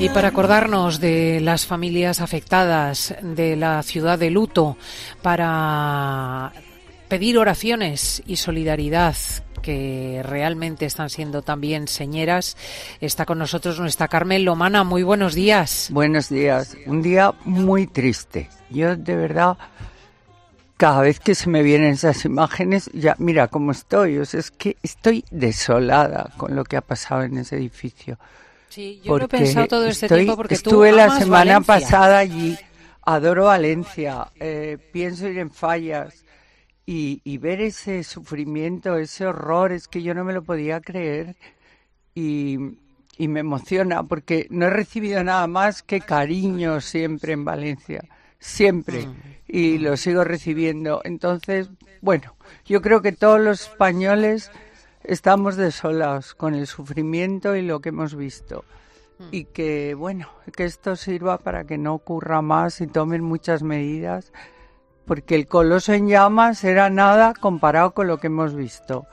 Y para acordarnos de las familias afectadas, de la ciudad de luto, para pedir oraciones y solidaridad que realmente están siendo también señeras. Está con nosotros nuestra Carmen Lomana. Muy buenos días. Buenos días. Un día muy triste. Yo de verdad, cada vez que se me vienen esas imágenes, ya mira cómo estoy. O sea, es que estoy desolada con lo que ha pasado en ese edificio. Sí, yo lo he pensado todo este tiempo porque estuve la semana Valencia. pasada allí. Adoro Valencia. Eh, pienso ir en fallas. Y, y, ver ese sufrimiento, ese horror, es que yo no me lo podía creer. Y, y me emociona porque no he recibido nada más que cariño siempre en Valencia. Siempre. Mm. Y lo sigo recibiendo. Entonces, bueno, yo creo que todos los españoles estamos desolados con el sufrimiento y lo que hemos visto. Y que, bueno, que esto sirva para que no ocurra más y tomen muchas medidas, porque el coloso en llamas era nada comparado con lo que hemos visto.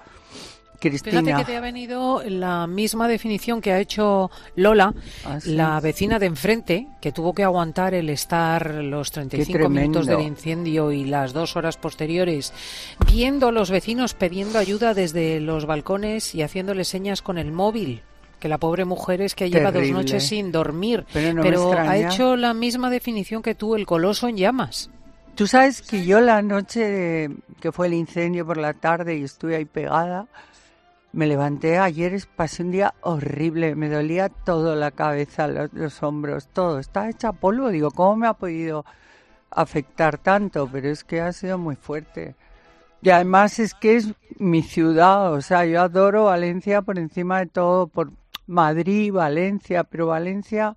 Cristina. Fíjate que te ha venido la misma definición que ha hecho Lola, Ah, sí. la vecina de enfrente, que tuvo que aguantar el estar los 35 minutos del incendio y las dos horas posteriores, viendo a los vecinos pidiendo ayuda desde los balcones y haciéndole señas con el móvil. Que la pobre mujer es que lleva dos noches sin dormir, Pero no ha hecho la misma definición que tú, el coloso en llamas. Tú sabes que yo la noche que fue el incendio por la tarde y estuve ahí pegada, me levanté ayer, pasé un día horrible, me dolía todo, la cabeza, los, hombros, todo, estaba hecha polvo, digo, ¿cómo me ha podido afectar tanto? Pero es que ha sido muy fuerte. Y además es que es mi ciudad, o sea, yo adoro Valencia por encima de todo, por Madrid, Valencia, pero Valencia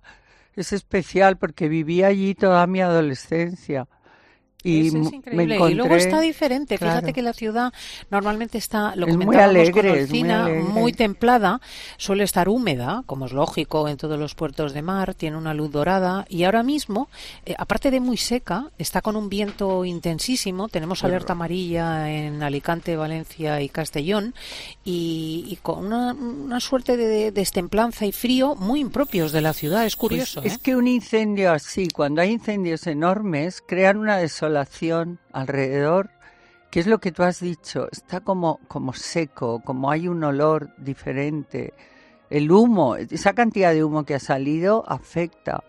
es especial porque viví allí toda mi adolescencia. Y Eso es increíble. me encontré, y luego está diferente. claro. Fíjate que la ciudad normalmente está, lo Es muy alegre, con muy alegre. muy templada, suele estar húmeda, como es lógico en todos los puertos de mar, tiene una luz dorada y ahora mismo, eh, aparte de muy seca, está con un viento intensísimo. Tenemos alerta amarilla en Alicante, Valencia y Castellón y, y con una, una suerte de destemplanza y frío muy impropios de la ciudad. Es Pues curioso. es ¿eh? que un incendio así, cuando hay incendios enormes, crean una desolación alrededor, que es lo que tú has dicho, está como, como seco, como hay un olor diferente. El humo, esa cantidad de humo que ha salido afecta.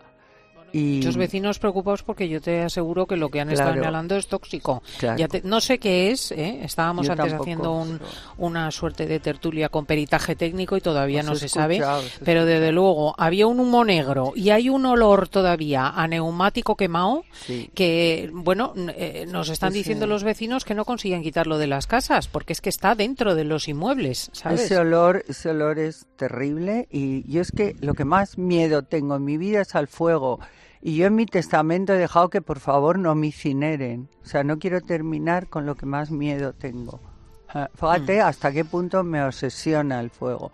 Y, Muchos vecinos preocupados porque yo te aseguro que lo que han estado inhalando es tóxico. Claro. Ya te- no sé qué es, ¿eh? estábamos Yo antes tampoco, haciendo un- pero- una suerte de tertulia con peritaje técnico y todavía no se sabe, pero desde luego había un humo negro y hay un olor todavía a neumático quemado Sí. que, bueno, eh, nos están Sí, diciendo sí. los vecinos que no consiguen quitarlo de las casas porque es que está dentro de los inmuebles, ¿sabes? Ese olor, ese olor es terrible y yo es que lo que más miedo tengo en mi vida es al fuego. Y yo en mi testamento he dejado que por favor no me incineren. O sea, no quiero terminar con lo que más miedo tengo. Fíjate Mm. hasta qué punto me obsesiona el fuego.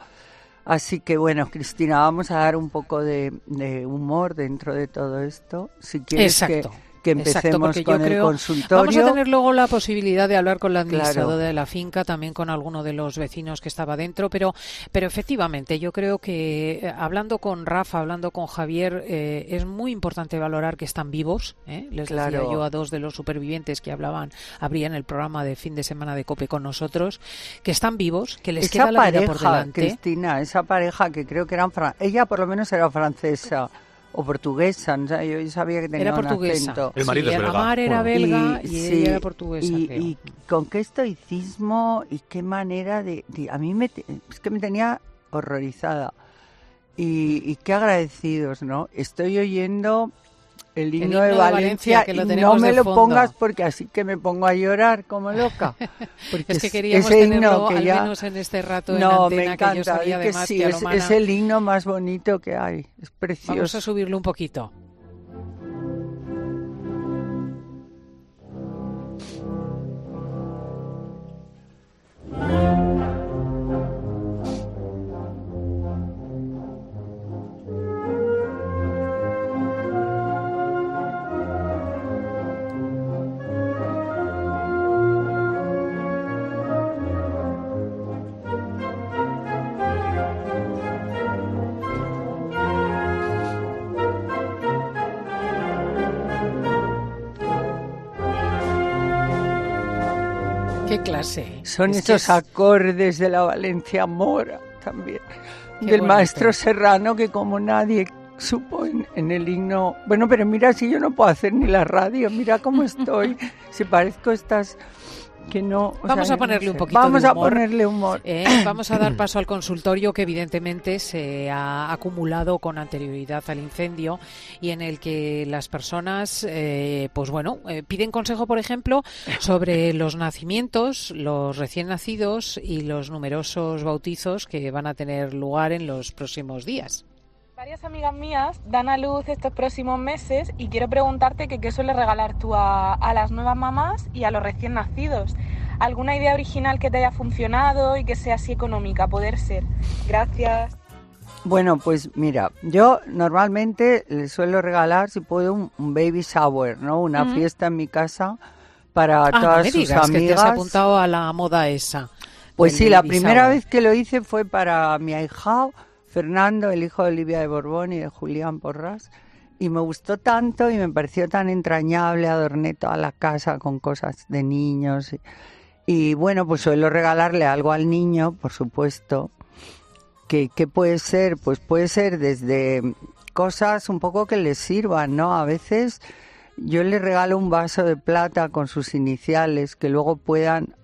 Así que bueno, Cristina, vamos a dar un poco de, de humor dentro de todo esto. Si quieres Exacto. que Exacto, empecemos yo con el creo- consultorio. Vamos a tener luego la posibilidad de hablar con la Claro. administradora de la finca, también con alguno de los vecinos que estaba dentro, pero, pero efectivamente yo creo que eh, hablando con Rafa, hablando con Javier, eh, es muy importante valorar que están vivos. ¿eh? Les decía Claro. yo a dos de los supervivientes que hablaban, abrían el programa de fin de semana de COPE con nosotros, que están vivos, que les esa queda la vida pareja, por delante. Cristina, esa pareja que creo que eran fran- ella por lo menos era francesa o portuguesa, ¿no? yo sabía que tenía Era un portuguesa. acento. El marido Sí, es belga. Amar era belga y, sí, ella era portuguesa. y, creo. y con qué estoicismo y qué manera de, de- a mí me es que me tenía horrorizada y, y qué agradecidos, ¿no? Estoy oyendo el himno, himno de de Valencia, que lo y no me lo fondo. pongas porque así que me pongo a llorar como loca. Porque Es que queríamos ese tenerlo que al ya- menos en este rato en no, antena, me encanta, que yo sabía di que además sí, que es, es el himno más bonito que hay, es precioso. Vamos a subirlo un poquito. Clase. ¿eh? Son Es esos es- acordes de la Valencia Mora también. Qué del maestro Serrano que como nadie supo en, en el himno. Bueno, pero mira si yo no puedo hacer ni la radio, mira cómo estoy. si parezco estas que no. o Vamos sea, a no ponerle un poquito Vamos de a humor. ponerle humor. Eh, vamos a dar paso al consultorio que evidentemente se ha acumulado con anterioridad al incendio y en el que las personas, eh, pues bueno, eh, piden consejo, por ejemplo, sobre los nacimientos, los recién nacidos y los numerosos bautizos que van a tener lugar en los próximos días. Varias amigas mías dan a luz estos próximos meses y quiero preguntarte que qué sueles regalar tú a, a las nuevas mamás y a los recién nacidos. ¿Alguna idea original que te haya funcionado y que sea así económica, a poder ser? Gracias. Bueno, pues mira, yo normalmente le suelo regalar, si puedo, un, un baby shower, ¿no? Una fiesta en mi casa para Ah, no todas sus digas que te amigas. has apuntado a la moda esa. Pues sí, la primera shower. vez que lo hice fue para mi ahijado, Fernando, el hijo de Olivia de Borbón y de Julián Porras. Y me gustó tanto y me pareció tan entrañable, adorné toda la casa con cosas de niños. Y, bueno, pues suelo regalarle algo al niño, por supuesto. que ¿Qué puede ser? Pues puede ser desde cosas un poco que les sirvan, ¿no? A veces yo le regalo un vaso de plata con sus iniciales que luego puedan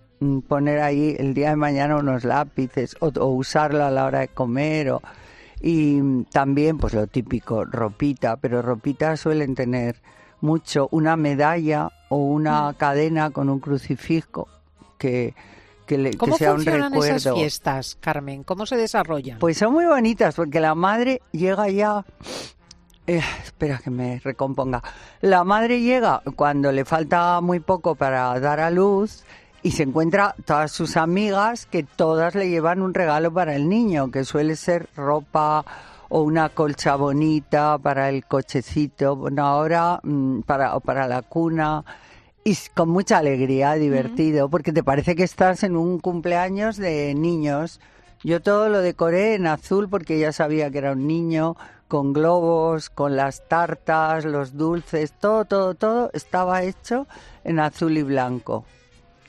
poner ahí el día de mañana unos lápices o, o usarlo a la hora de comer o, y mm, también pues lo típico ropita pero ropita suelen tener mucho una medalla o una cadena con un crucifijo que que, le- que ¿Cómo sea un funcionan recuerdo esas fiestas, Carmen? ¿Cómo se desarrollan? pues son muy bonitas porque la madre llega ya. eh, espera que me recomponga. La madre llega cuando le falta muy poco para dar a luz y se encuentra todas sus amigas que todas le llevan un regalo para el niño, que suele ser ropa o una colcha bonita para el cochecito, bueno, ahora mm, para, o para la cuna. Y con mucha alegría, divertido, porque te parece que estás en un cumpleaños de niños. Yo todo lo decoré en azul porque ya sabía que era un niño, con globos, con las tartas, los dulces, todo, todo, todo estaba hecho en azul y blanco.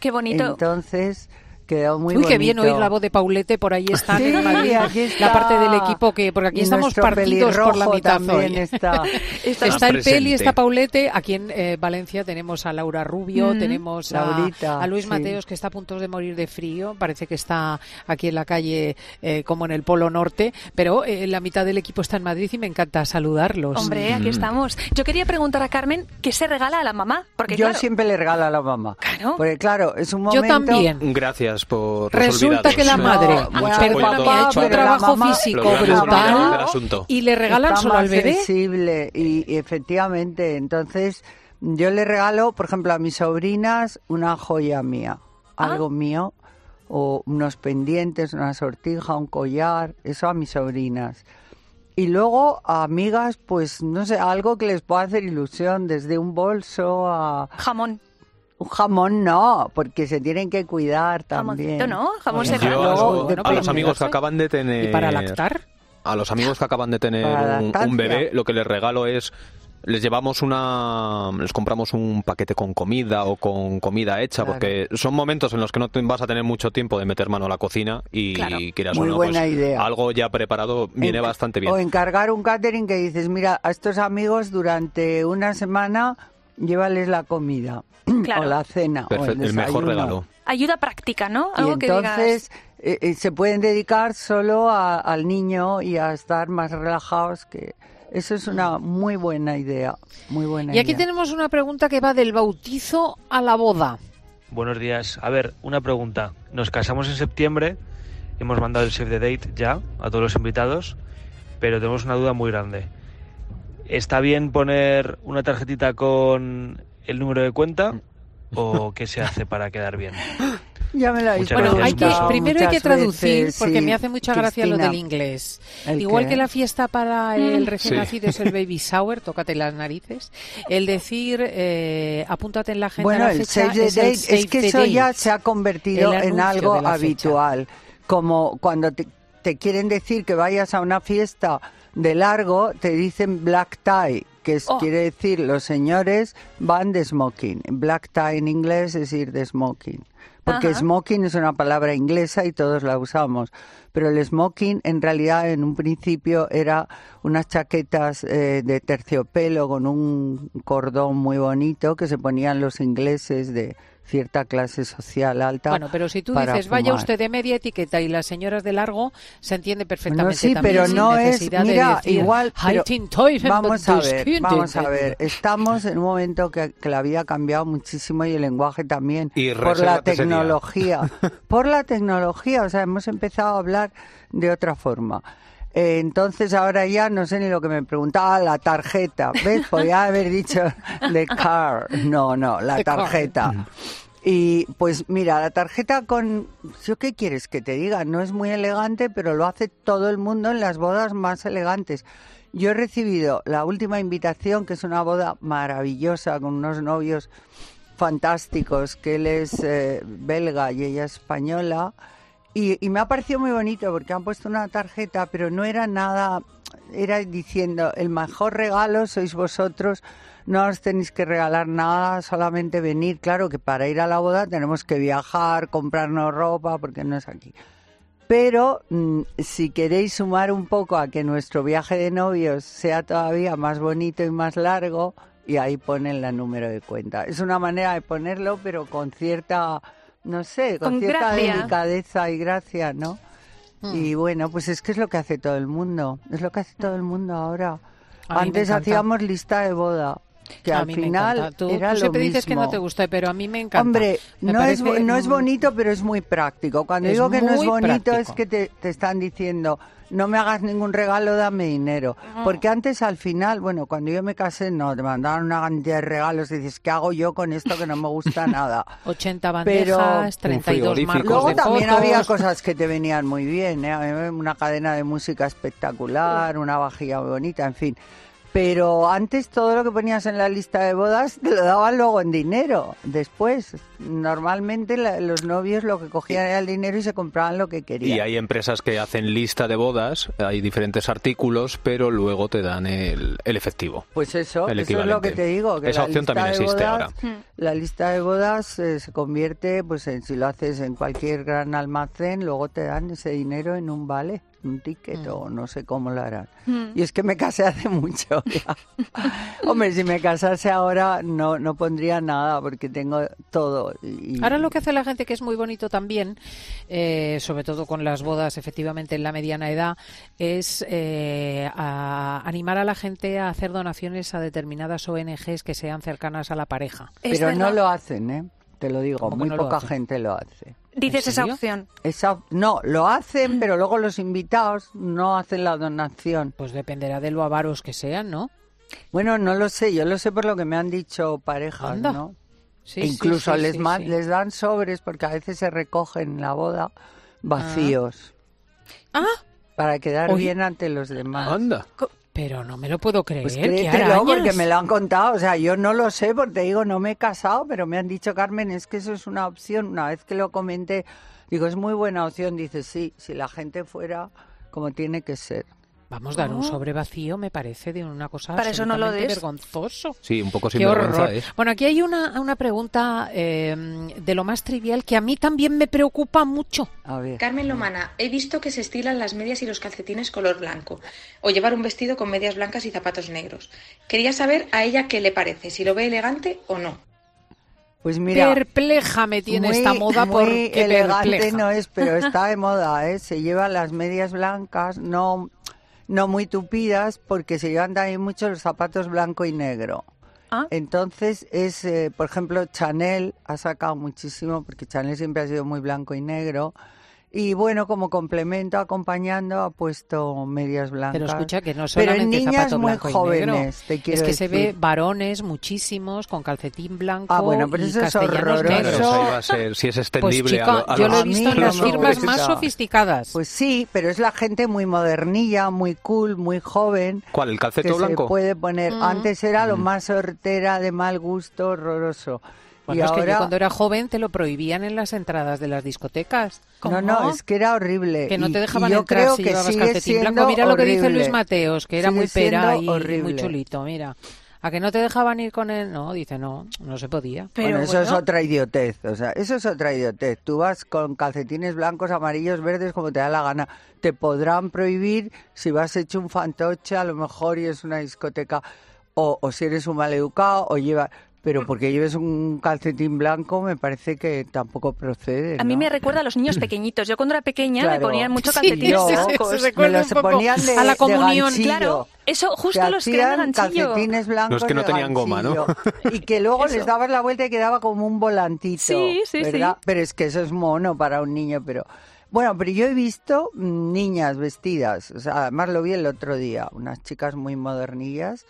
Qué bonito. Entonces quedó muy Uy, bonito. qué bien oír la voz de Paulete, por ahí están Sí, en Madrid, aquí está. la parte del equipo que, porque aquí Y estamos partidos por la mitad también hoy. está. Está, Está el Peli, está Paulete, aquí en eh, Valencia tenemos a Laura Rubio, tenemos a, Laurita, a Luis sí. Mateos que está a punto de morir de frío, parece que está aquí en la calle eh, como en el Polo Norte, pero eh, la mitad del equipo está en Madrid y me encanta saludarlos. Hombre, aquí estamos. Yo quería preguntar a Carmen qué se regala a la mamá. Porque, Yo claro, siempre le regalo a la mamá. Claro. Porque claro, es un Yo momento... también. Gracias por Resulta que la madre, No, Mucho perdóname, apoyo ha hecho un trabajo mamá- físico brutal y le regalan solo al bebé. sensible y, y efectivamente, entonces yo le regalo, por ejemplo, a mis sobrinas una joya mía, Ah. algo mío, o unos pendientes, una sortija, un collar, eso a mis sobrinas. Y luego a amigas, pues no sé, algo que les pueda hacer ilusión, desde un bolso a Jamón. Un jamón, no, porque se tienen que cuidar también. Jamoncito, ¿no? Jamón serrano. a, Luego, los- a depende. los amigos que acaban de tener ¿Y para lactar? a los amigos que acaban de tener un, bebé, lo que les regalo es les llevamos una les compramos un paquete con comida o con comida hecha Claro. porque son momentos en los que no te vas a tener mucho tiempo de meter mano a la cocina y Claro. quieras Muy o no, buena pues, idea. algo ya preparado viene En- bastante O bien. encargar un catering que dices, mira, a estos amigos durante una semana llévales la comida Claro. o la cena o el el mejor regalo. Ayuda práctica, ¿no? Y Algo que entonces digas. eh, eh, se pueden dedicar solo a- al niño y a estar más relajados que eso es una muy buena idea, muy buena Y aquí idea. tenemos una pregunta que va del bautizo a la boda. Buenos días. A ver, una pregunta. Nos casamos en septiembre, hemos mandado el save the date ya a todos los invitados, pero tenemos una duda muy grande. ¿Está bien poner una tarjetita con el número de cuenta o qué se hace para quedar bien? Ya me lo habéis Bueno, hay que, primero hay que traducir, veces, porque sí, me hace mucha gracia lo del inglés. ¿El Igual qué? que la fiesta para el recién Sí. nacido es el baby shower, tócate las narices. El decir, eh, apúntate en la agenda Bueno, la el fecha, save the es el save es que eso ya se ha convertido en algo fecha. habitual. Como cuando te, te quieren decir que vayas a una fiesta de largo, te dicen black tie, que es, Oh. quiere decir los señores van de smoking. Black tie en inglés es ir de smoking. porque Ajá. smoking es una palabra inglesa y todos la usamos. Pero el smoking en realidad en un principio era unas chaquetas eh, de terciopelo con un cordón muy bonito que se ponían los ingleses de cierta clase social alta. Bueno, pero si tú dices, vaya fumar". usted de media etiqueta y las señoras de largo, se entiende perfectamente sí, también, pero sin no es, necesidad de mira, decir, igual, pero "Halten Teufel, vamos a ver, Kind". vamos a ver, estamos en un momento que, que la vida ha cambiado muchísimo y el lenguaje también, Y por la tecnología, por la tecnología, o sea, hemos empezado a hablar de otra forma. Eh, entonces ahora ya no sé ni lo que me preguntaba, la tarjeta, ¿ves? Podría haber dicho the car, no, no, la The car. tarjeta. Y pues mira, la tarjeta con... ¿Yo qué quieres que te diga? No es muy elegante, pero lo hace todo el mundo en las bodas más elegantes. Yo he recibido la última invitación, que es una boda maravillosa con unos novios fantásticos, que él es eh, belga y ella española. Y, y me ha parecido muy bonito porque han puesto una tarjeta, pero no era nada, era diciendo, el mejor regalo sois vosotros, no os tenéis que regalar nada, solamente venir. Claro que para ir a la boda tenemos que viajar, comprarnos ropa, porque no es aquí. Pero mm, si queréis sumar un poco a que nuestro viaje de novios sea todavía más bonito y más largo, y ahí ponen la número de cuenta. Es una manera de ponerlo, pero con cierta, no sé, con, Con cierta gracia. delicadeza y gracia, ¿no? Hmm. Y bueno, pues es que es lo que hace todo el mundo, es lo que hace todo el mundo ahora. Me Antes hacíamos lista de boda, que a al mí me final encanta. Tú, era tú lo siempre dices que no mismo. te gusta, pero a mí me encanta. Hombre, Me no es, parece, no es bonito, pero es muy práctico. Cuando Es digo que no es bonito es que te, te están diciendo, no me hagas ningún regalo, dame dinero. Porque antes al final, bueno, cuando yo me casé, no, te mandaban una cantidad de regalos y dices, ¿qué hago yo con esto que no me gusta nada? 80 Pero- bandejas, 32 frigorífico. marcos Luego de también fotos. había cosas que te venían muy bien, ¿eh? A mí una cadena de música espectacular, una vajilla muy bonita, en fin. Pero antes todo lo que ponías en la lista de bodas te lo daban luego en dinero. Después, normalmente la- los novios lo que cogían era el dinero y se compraban lo que querían. Y hay empresas que hacen lista de bodas, hay diferentes artículos, pero luego te dan el, el efectivo. Pues eso, El eso es lo que te digo. Que Esa la opción también existe bodas- ahora. La lista de bodas eh, se convierte, pues en, si lo haces en cualquier gran almacén, luego te dan ese dinero en un vale, un ticket Mm. o no sé cómo lo harán. Mm. Y es que me casé hace mucho ya. Hombre, si me casase ahora no, no pondría nada porque tengo todo. y- Ahora lo que hace la gente que es muy bonito también, eh, sobre todo con las bodas efectivamente en la mediana edad, es eh, a- animar a la gente a hacer donaciones a determinadas ONGs que sean cercanas a la pareja. Pero no lo hacen, ¿eh? Te lo digo, ¿Cómo que muy no poca gente lo hace. Dices ¿En esa opción. Esa, no, lo hacen, pero luego los invitados no hacen la donación. Pues dependerá de lo avaros que sean, ¿no? Bueno, no lo sé, yo lo sé por lo que me han dicho parejas, Anda. ¿no? Sí, E sí, incluso sí, les, sí, ma- sí. les dan sobres porque a veces se recogen en la boda vacíos Ah, para quedar Oye. bien ante los demás. Anda. Pero no me lo puedo creer. Pues ¿qué créetelo porque me lo han contado, o sea, yo no lo sé porque te digo, no me he casado, pero me han dicho, Carmen, es que eso es una opción. Una vez que lo comenté, digo, es muy buena opción. Dice, sí, si la gente fuera como tiene que ser. Vamos, dar un Oh. sobre vacío me parece de una cosa Para eso no lo des. vergonzoso. Sí, un poco horror. es. Bueno, aquí hay una, una pregunta eh, de lo más trivial que a mí también me preocupa mucho. A ver. Carmen Lomana, he visto que se estilan las medias y los calcetines color blanco, o llevar un vestido con medias blancas y zapatos negros. Quería saber a ella qué le parece, si lo ve elegante o no. Pues mira, perpleja me tiene muy, esta moda muy porque elegante perpleja. no es, pero está de moda, ¿eh? Se llevan las medias blancas, no, no muy tupidas, porque se llevan también mucho los zapatos blanco y negro. Ah. Entonces es, eh, por ejemplo, Chanel ha sacado muchísimo, porque Chanel siempre ha sido muy blanco y negro. Y bueno, como complemento, acompañando, ha puesto medias blancas. Pero escucha que no Pero en solamente niñas zapato muy blanco y jóvenes, negro. te quiero es que se ve decir. varones muchísimos con calcetín blanco Ah, bueno, pero y eso es horroroso. Claro, negros. eso iba a ser, si es Pues extendible chica, a, lo- a yo lo he visto en las firmas más sofisticadas. Pues sí, pero es la gente muy modernilla, muy cool, muy joven. ¿Cuál? ¿El que calceto se blanco? puede poner. Mm. Antes era lo más hortera, de mal gusto, horroroso. Bueno, y es que yo cuando era joven te lo prohibían en las entradas de las discotecas. no, no, es que era horrible. Que no te y dejaban yo entrar creo si que llevabas sigue calcetín blanco. siendo Mira lo que dice. Luis Mateos, que era Sigue muy pera y, muy chulito, mira. ¿A que no te dejaban ir con él? No, dice, no, no se podía. Pero Pero eso es bueno. otra idiotez, o sea, eso es otra idiotez. Tú vas con calcetines blancos, amarillos, verdes, como te da la gana. Te podrán prohibir si vas hecho un fantoche, a lo mejor, y es una discoteca, o, o si eres un maleducado, o lleva... Pero porque lleves un calcetín blanco me parece que tampoco procede. A mí me recuerda a los niños pequeñitos. Yo cuando era pequeña me Claro. ponían mucho Sí, calcetines blancos. se me los un poco ponían de, a la comunión. Claro, eso justo los que eran calcetines blancos Los que no de tenían goma, ¿no? Y que luego les dabas la vuelta y quedaba como un volantito. Sí, sí, ¿verdad? sí. Pero es que eso es mono para un niño, pero... Bueno, pero yo he visto niñas vestidas, o sea, además lo vi el otro día, unas chicas muy modernillas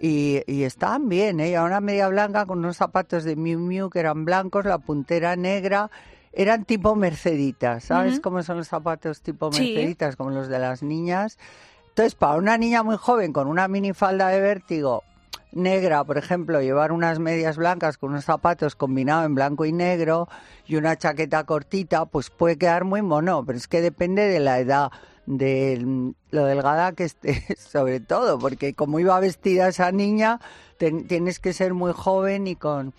y, y estaban bien, ¿eh? Una media blanca con unos zapatos de Miu Miu que eran blancos, la puntera negra, eran tipo merceditas, ¿sabes cómo son los zapatos tipo Sí. merceditas, como los de las niñas? Entonces, para una niña muy joven con una minifalda de vértigo negra, por ejemplo, llevar unas medias blancas con unos zapatos combinados en blanco y negro y una chaqueta cortita, pues puede quedar muy mono, pero es que depende de la edad, de lo delgada que esté, sobre todo, porque como iba vestida esa niña, ten- tienes que ser muy joven y con...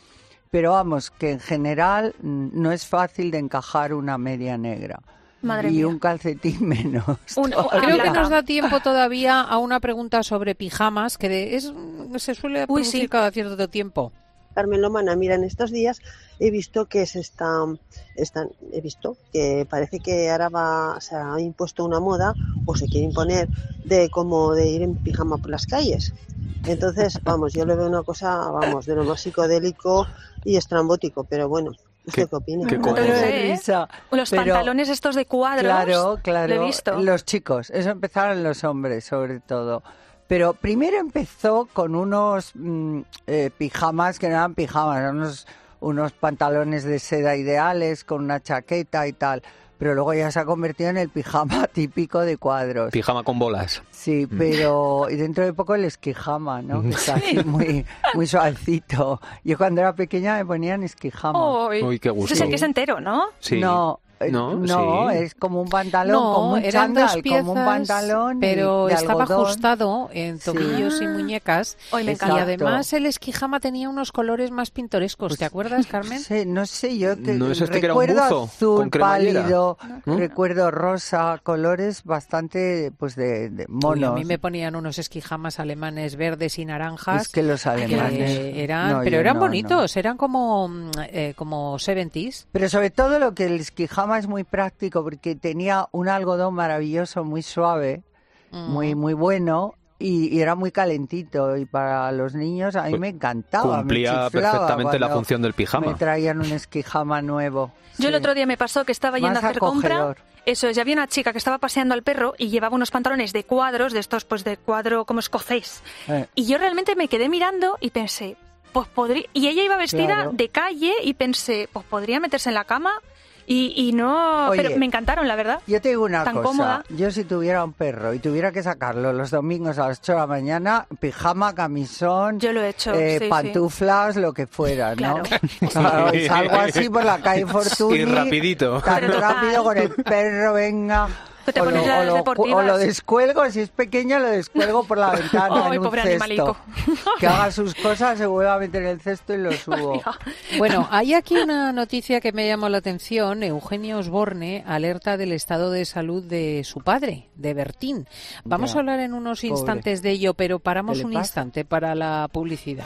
Pero vamos, que en general mm, no es fácil de encajar una media negra. Madre y mía. un calcetín menos. Un- Creo que nos da tiempo todavía a una pregunta sobre pijamas, que de- es, se suele Uy, producir sí. cada cierto tiempo. Carmen Lomana, mira, en estos días he visto que se está, están, he visto que parece que ahora va, se ha impuesto una moda o se quiere imponer de como de ir en pijama por las calles. Entonces, vamos, yo le veo una cosa, vamos, de lo más psicodélico y estrambótico, pero bueno, ¿usted ¿Qué- qué opina? qué No coño? lo de sé, ¿eh? Los Pero- pantalones estos de cuadros. Claro, claro. Lo he visto. Los chicos, eso empezaron los hombres, sobre todo. Pero primero empezó con unos mm, eh, pijamas que no eran pijamas, eran unos, unos pantalones de seda ideales con una chaqueta y tal. Pero luego ya se ha convertido en el pijama típico de cuadros. Pijama con bolas. Sí, pero y dentro de poco el esquijama, ¿no? Que está así muy, muy suavecito. Yo cuando era pequeña me ponían esquijama. Uy. Qué gusto. Ese es el que es entero, ¿no? Sí. No, No, no, sí. es como un pantalón, No, como un eran dos piezas, como un pantalón, pero de estaba algodón. ajustado en tobillos y muñecas. Hoy me y además el esquijama tenía unos colores más pintorescos. ¿Te acuerdas, Carmen? Sí, no sé, yo que ¿No es este que era un recuerdo buzo azul con pálido, ¿No? recuerdo rosa, colores bastante pues de, de Uy, monos. a mí me ponían unos esquijamas alemanes verdes y naranjas. Es que los que alemanes eran, No, pero eran no, bonitos, eran como mm, eh, como 70s. Pero sobre todo lo que el esquijama es muy práctico porque tenía un algodón maravilloso, muy suave, Mm. muy muy bueno y, y era muy calentito y para los niños a mí Pues me encantaba. me Cumplía chiflaba perfectamente la función del Me pijama. traían un esquijama nuevo. Yo el Sí. otro día me pasó que estaba yendo Más a hacer compra. acogedor. Eso es, y había una chica que estaba paseando al perro y llevaba unos pantalones de cuadros, de estos pues de cuadro como escocés. Eh, Y yo realmente me quedé mirando y pensé, pues podría... Y ella iba vestida Claro. de calle y pensé, pues podría meterse en la cama y, y no... Oye. Pero me encantaron, la verdad. Yo te digo una Tan cosa, cómoda. yo si tuviera un perro y tuviera que sacarlo los domingos a las 8 de la mañana, pijama, camisón, Yo lo he hecho, eh, sí, sí. pantuflas, lo que fuera, ¿no? Claro. Salgo así por la calle Fortuny. Y rapidito. Tan rápido con el perro, venga. Tú te o, lo, pones las o lo- o lo descuelgo, si es pequeño lo descuelgo por la ventana Ay, en un pobre cesto. animalico. Que haga sus cosas, se vuelva a meter en el cesto y lo subo. Bueno, hay aquí una noticia que me llamó la atención. Eugenio Osborne alerta del estado de salud de su padre, de Bertín. Vamos Ya, a hablar en unos pobre. instantes de ello, pero paramos ¿Qué le un pasa? instante para la publicidad.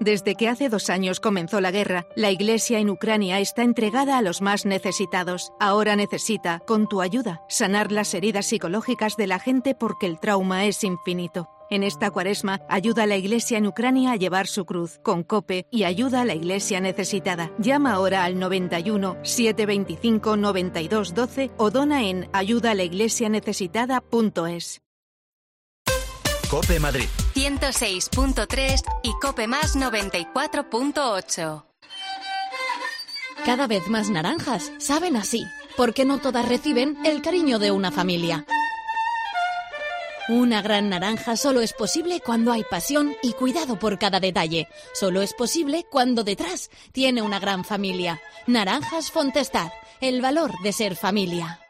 Desde que hace dos años comenzó la guerra, la Iglesia en Ucrania está entregada a los más necesitados. Ahora necesita, con tu ayuda, sanar las heridas psicológicas de la gente porque el trauma es infinito. En esta cuaresma, ayuda a la Iglesia en Ucrania a llevar su cruz con COPE y ayuda a la Iglesia necesitada. Llama ahora al 91 725 92 12 o dona en ayudaalaiglesianecesitada.es. Cope Madrid. 106.3 y Cope Más 94.8. Cada vez más naranjas saben así, porque no todas reciben el cariño de una familia. Una gran naranja solo es posible cuando hay pasión y cuidado por cada detalle. Solo es posible cuando detrás tiene una gran familia. Naranjas Fontestad, el valor de ser familia.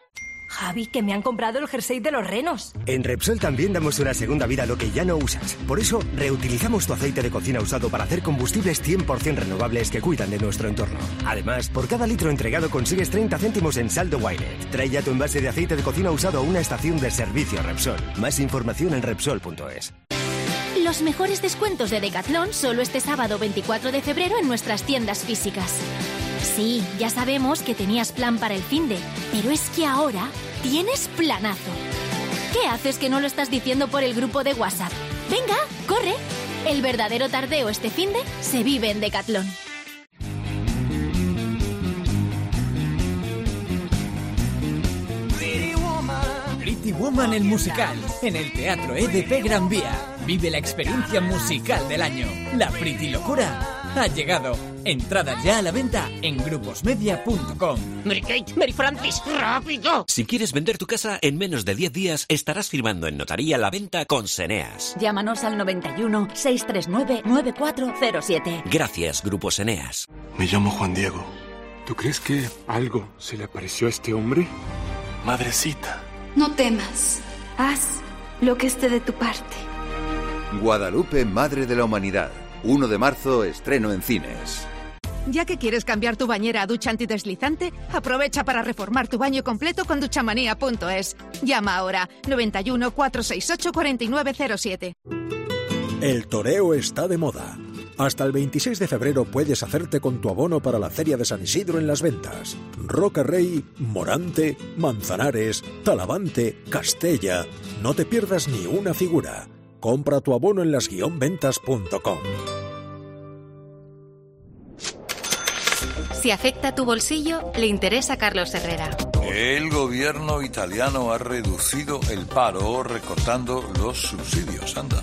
Javi, que me han comprado el jersey de los renos. En Repsol también damos una segunda vida a lo que ya no usas. Por eso, reutilizamos tu aceite de cocina usado para hacer combustibles 100% renovables que cuidan de nuestro entorno. Además, por cada litro entregado consigues 30 céntimos en saldo Wilet. Trae ya tu envase de aceite de cocina usado a una estación de servicio Repsol. Más información en Repsol.es. Los mejores descuentos de Decathlon solo este sábado 24 de febrero en nuestras tiendas físicas. Sí, ya sabemos que tenías plan para el fin de, pero es que ahora tienes planazo. ¿Qué haces que no lo estás diciendo por el grupo de WhatsApp? Venga, corre. El verdadero tardeo este fin de se vive en Decathlon. Pretty Woman el musical en el Teatro EDP Gran Vía. Vive la experiencia musical del año. La Pretty Locura ha llegado. Entradas ya a la venta en gruposmedia.com. Mary Kate, Mary Francis, rápido. Si quieres vender tu casa en menos de 10 días, estarás firmando en notaría la venta con Seneas. Llámanos al 91 639 9407. Gracias, Grupo Seneas. Me llamo Juan Diego. ¿Tú crees que algo se le apareció a este hombre? Madrecita. No temas. Haz lo que esté de tu parte. Guadalupe, Madre de la Humanidad. 1 de marzo, estreno en cines. Ya que quieres cambiar tu bañera a ducha antideslizante, aprovecha para reformar tu baño completo con duchamanía.es. Llama ahora 91 468 4907. El toreo está de moda. Hasta el 26 de febrero puedes hacerte con tu abono para la Feria de San Isidro en las ventas. Roca Rey, Morante, Manzanares, Talavante, Castella. No te pierdas ni una figura. Compra tu abono en las-ventas.com. Si afecta tu bolsillo, le interesa a Carlos Herrera. El gobierno italiano ha reducido el paro recortando los subsidios. Anda.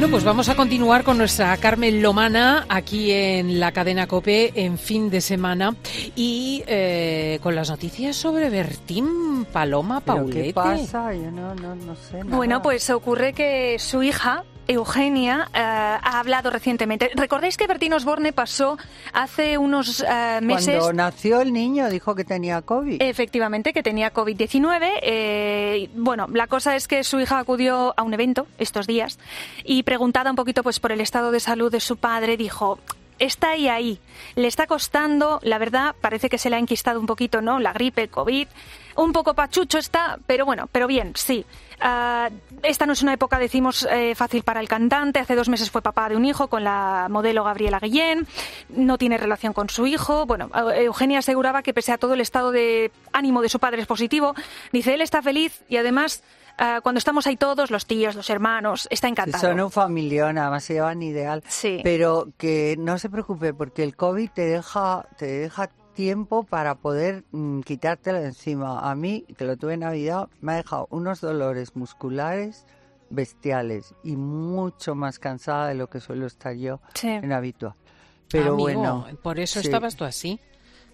Bueno, pues vamos a continuar con nuestra Carmen Lomana aquí en la cadena Cope en fin de semana y eh, con las noticias sobre Bertín Paloma ¿Pero Paulete. ¿Qué pasa? Yo no, no, no sé nada. Bueno, pues ocurre que su hija, Eugenia, eh, ha hablado recientemente. ¿Recordáis que Bertín Osborne pasó hace unos eh, meses... Cuando nació el niño dijo que tenía COVID. Efectivamente, que tenía COVID-19. Eh, bueno, la cosa es que su hija acudió a un evento estos días y preguntada un poquito pues por el estado de salud de su padre, dijo está ahí, ahí. Le está costando, la verdad, parece que se le ha enquistado un poquito, ¿no? La gripe, el COVID. Un poco pachucho está, pero bueno, pero bien, sí. Ah, esta no es una época, decimos, eh, fácil para el cantante. Hace dos meses fue papá de un hijo con la modelo Gabriela Guillén. No tiene relación con su hijo. Bueno, eh, Eugenia aseguraba que pese a todo el estado de ánimo de su padre es positivo. Dice, él está feliz y además ah, cuando estamos ahí todos, los tíos, los hermanos, está encantado. Son un familión, además se llevan ideal. Sí. Pero que no se preocupe porque el COVID te deja, te deja tiempo para poder mm, quitártelo encima. A mí, que lo tuve en Navidad, me ha dejado unos dolores musculares bestiales y mucho más cansada de lo que suelo estar yo Sí. en habitual. Pero Amigo, bueno. Por eso sí. estabas tú así.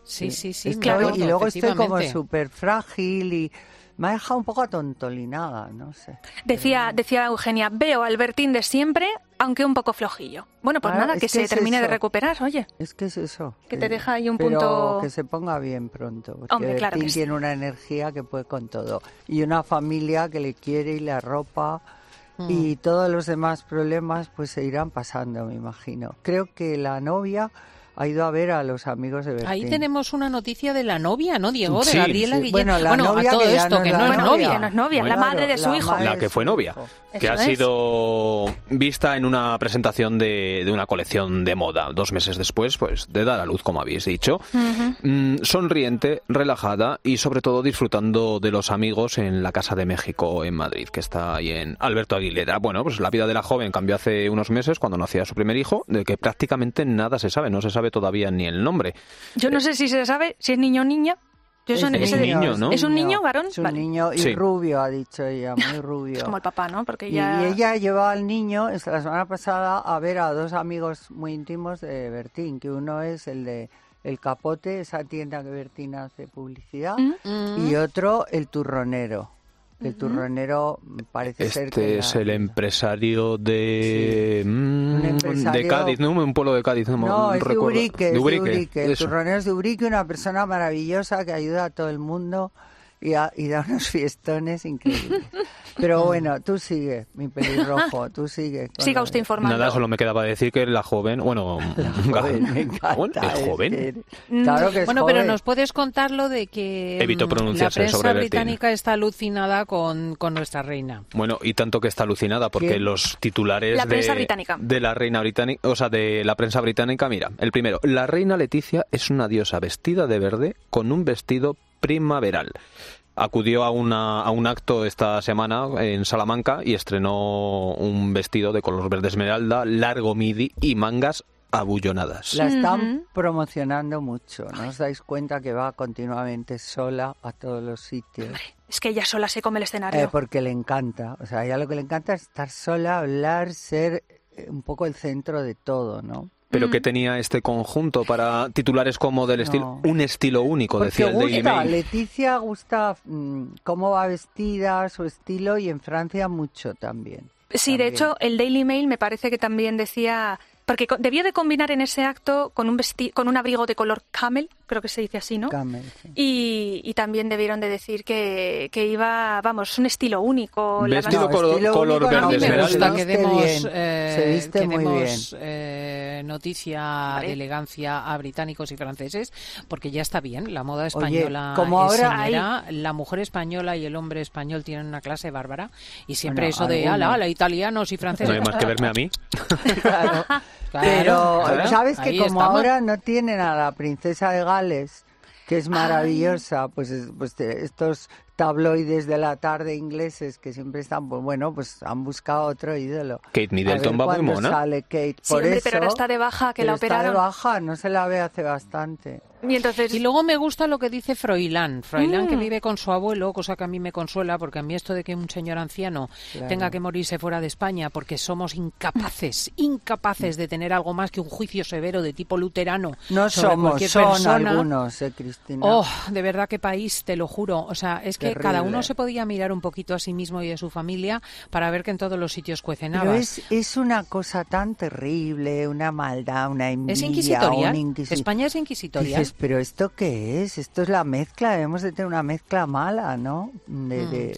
Sí, sí, sí. Acuerdo, y luego estoy como súper frágil y me ha dejado un poco atontolinada, no sé. Decía, decía Eugenia, veo al Bertín de siempre, aunque un poco flojillo. Bueno, pues nada, es que, que se es termine de recuperar, oye. Es que es eso. Que te deja ahí un pero punto- que se ponga bien pronto. Porque Hombre, claro que Bertín sí. tiene una energía que puede con todo. Y una familia que le quiere y le arropa. Mm. Y todos los demás problemas pues se irán pasando, me imagino. Creo que la novia ha ido a ver a los amigos de Bertín. Ahí tenemos una noticia de la novia, ¿no, Diego? De Sí, Gabriela sí. Guillén. Bueno, la novia a todo que ya esto, no que es no la es novia. novia. Que no es novia, la madre de su la hijo. La que fue novia, que ha es. sido vista en una presentación de, de una colección de moda, dos meses después, pues de dar a luz, como habéis dicho. Mm, sonriente, relajada y sobre todo disfrutando de los amigos en la Casa de México en Madrid, que está ahí en Alberto Aguilera. Bueno, pues la vida de la joven cambió hace unos meses cuando nacía su primer hijo, de que prácticamente nada se sabe, no se sabe todavía ni el nombre. Yo no sé si se sabe si es niño o niña. Yo Es eso- un ese- niño, ¿no? ¿Es un niño, varón? Es un Vale. niño y Sí. rubio, ha dicho ella, muy rubio. Es como el papá, ¿no? Porque Y, ya... y ella llevaba al niño esta- la semana pasada a ver a dos amigos muy íntimos de Bertín, que uno es el de El Capote, esa tienda que Bertín hace publicidad, Mm. y otro el Turronero. El Turronero parece ser que... Este es la- el empresario de mm, de empresario- Cádiz, ¿no? Un pueblo de Cádiz, no, No, es de recuerdo. Ubrique, De es de Ubrique, Ubrique. El eso. turronero es de Ubrique, una persona maravillosa que ayuda a todo el mundo y, a- y da unos fiestones increíbles. Pero bueno, tú sigue, mi pelirrojo, tú sigue. Siga usted informando. Nada, solo me quedaba decir que la joven, bueno, Joven, me encanta, ¿es es joven? que- claro que es Bueno, pero joven. nos puedes contar lo de que Evito mm, pronunciarse la prensa sobre británica está alucinada con, con nuestra reina. Bueno, y tanto que está alucinada porque ¿Quién? los titulares La prensa de, británica. de la reina británica, o sea, de la prensa británica, mira, el primero, la reina Leticia es una diosa vestida de verde con un vestido primaveral. Acudió a, una, a un acto esta semana en Salamanca y estrenó un vestido de color verde esmeralda, largo midi y mangas abullonadas. La están promocionando mucho, ¿no os dais cuenta que va continuamente sola a todos los sitios? Es que ella sola se come el escenario. Eh, porque le encanta, o sea, a ella lo que le encanta es estar sola, hablar, ser eh, un poco el centro de todo, ¿no? Pero que tenía este conjunto para titulares como del estilo, un estilo único, Porque decía el Daily Mail. Leticia gusta mm, cómo va vestida, su estilo, y en Francia mucho también. Sí, de hecho, el Daily Mail me parece que también decía... Porque debió de combinar en ese acto con un, vesti con un abrigo de color camel, creo que se dice así, ¿no? Camel, sí. Y, y también debieron de decir que, que iba, vamos, un estilo único. la Vestido color- estilo color único no, verde me esmeralda. gusta que demos, bien, eh, se viste que muy demos, bien. eh, noticia Vale. de elegancia a británicos y franceses, porque ya está bien, la moda Oye, española como es ahora señera, la mujer española y el hombre español tienen una clase bárbara, y siempre Bueno, eso de, ala, ala, italianos y No franceses. hay más que verme a mí. Claro. Claro, Pero claro, sabes que como estamos. ahora no tienen a la princesa de Gales, que es maravillosa, pues, es- pues te- estos tabloides de la tarde ingleses que siempre están, pues bueno, pues han buscado otro ídolo. Kate Middleton va muy mona. sale Kate. Sí, Por hombre, eso, pero ahora está de baja, que la está operaron. de baja, no se la ve hace bastante. Y entonces... Y luego me gusta lo que dice Froilán. Froilán que Mm. vive con su abuelo, cosa que a mí me consuela, porque a mí esto de que un señor anciano Claro. tenga que morirse fuera de España porque somos incapaces, incapaces de tener algo más que un juicio severo de tipo luterano No sobre somos, cualquier son persona. algunos, eh, Cristina. Oh, de verdad qué país, te lo juro. O sea, es que cada uno se podía mirar un poquito a sí mismo y a su familia para ver que en todos los sitios cuecen Pero habas. es, es una cosa tan terrible, una maldad, una envidia. Es inquisitorial. inquisi- España es inquisitorial. Dices, pero ¿esto qué es? Esto es la mezcla, debemos de tener una mezcla mala, ¿no? De, Mm. de-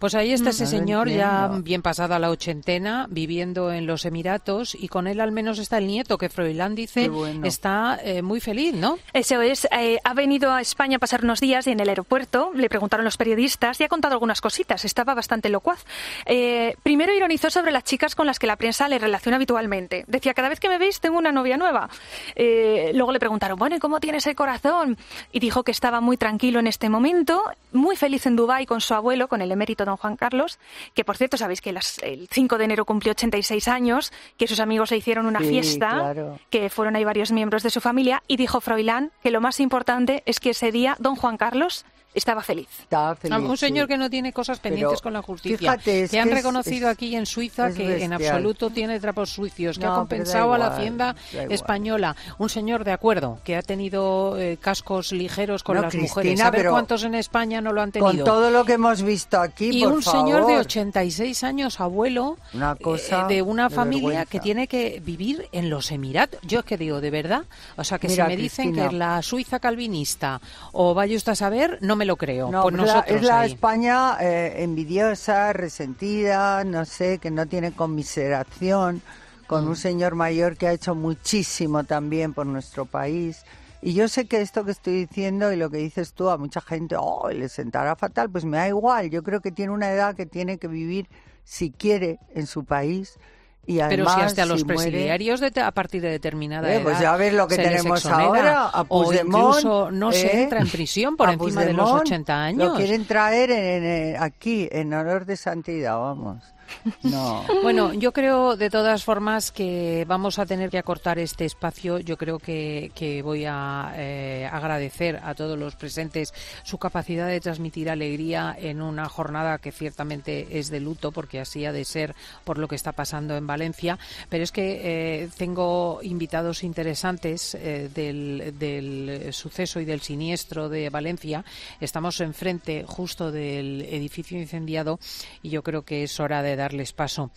Pues ahí está ese No señor ya bien pasada la ochentena, viviendo en los Emiratos y con él al menos está el nieto que Froilán dice bueno. está eh, muy feliz, ¿no? Eso es, eh, ha venido a España a pasar unos días y en el aeropuerto le preguntaron los periodistas y ha contado algunas cositas, estaba bastante locuaz. Eh, primero ironizó sobre las chicas con las que la prensa le relaciona habitualmente. Decía, cada vez que me veis tengo una novia nueva. Eh, luego le preguntaron, bueno, ¿y cómo tienes el corazón? Y dijo que estaba muy tranquilo en este momento, muy feliz en Dubái con su abuelo, con el emérito don Juan Carlos, que por cierto sabéis que las- el 5 de enero cumplió 86 años, que sus amigos le hicieron una Sí, fiesta claro. que fueron ahí varios miembros de su familia, y dijo Froilán que lo más importante es que ese día don Juan Carlos estaba feliz. Estaba feliz, un señor sí. que no tiene cosas Pero, pendientes con la justicia. fíjate, es que han que es- reconocido es- aquí en Suiza que en bestial. absoluto tiene trapos sucios, que No, ha pero da compensado a la igual, hacienda da igual. española. Un señor de acuerdo que ha tenido eh, cascos ligeros con No, las Cristina, mujeres. A ver pero cuántos en España no lo han tenido. Con todo lo que hemos visto aquí, y por un señor de favor. 86 años, abuelo, Una cosa eh, de una de familia vergüenza. que tiene que vivir en los Emiratos. Yo es que digo, de verdad. O sea, que Mira, si me dicen Cristina. que es la Suiza calvinista o vaya usted a saber, no me lo creo. No, pues es la- nosotros es la ahí. España eh, envidiosa, resentida, no sé, que no tiene conmiseración con Mm. un señor mayor que ha hecho muchísimo también por nuestro país. Y yo sé que esto que estoy diciendo y lo que dices tú a mucha gente, oh, le sentará fatal, pues me da igual. Yo creo que tiene una edad que tiene que vivir, si quiere, en su país. Y Pero además, si hasta los si muere- presidiarios de te- a partir de determinada Eh, edad pues ya ves lo que se tenemos ahora, a o Puigdemont, incluso no se ¿eh? entra en prisión por encima de los Puigdemont 80 años. Lo quieren traer en- en- aquí, en honor de santidad, vamos. No. Bueno, yo creo de todas formas que vamos a tener que acortar este espacio. Yo creo que, voy a eh, agradecer a todos los presentes su capacidad de transmitir alegría en una jornada que ciertamente es de luto, porque así ha de ser por lo que está pasando en Valencia. Pero es que eh, tengo invitados interesantes eh, del, del suceso y del siniestro de Valencia. Estamos enfrente justo del edificio incendiado y yo creo que es hora de darles paso.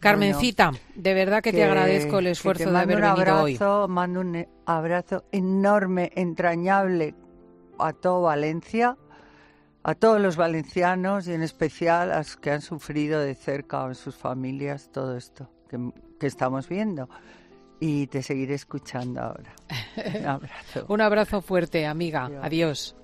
Carmencita, de verdad que, te agradezco el esfuerzo de haber venido hoy. abrazo, Mando un abrazo enorme, entrañable a todo Valencia, a todos los valencianos y en especial a los que han sufrido de cerca o en sus familias todo esto que, que estamos viendo. Y te seguiré escuchando ahora. Un abrazo. Un abrazo fuerte, amiga. Adiós.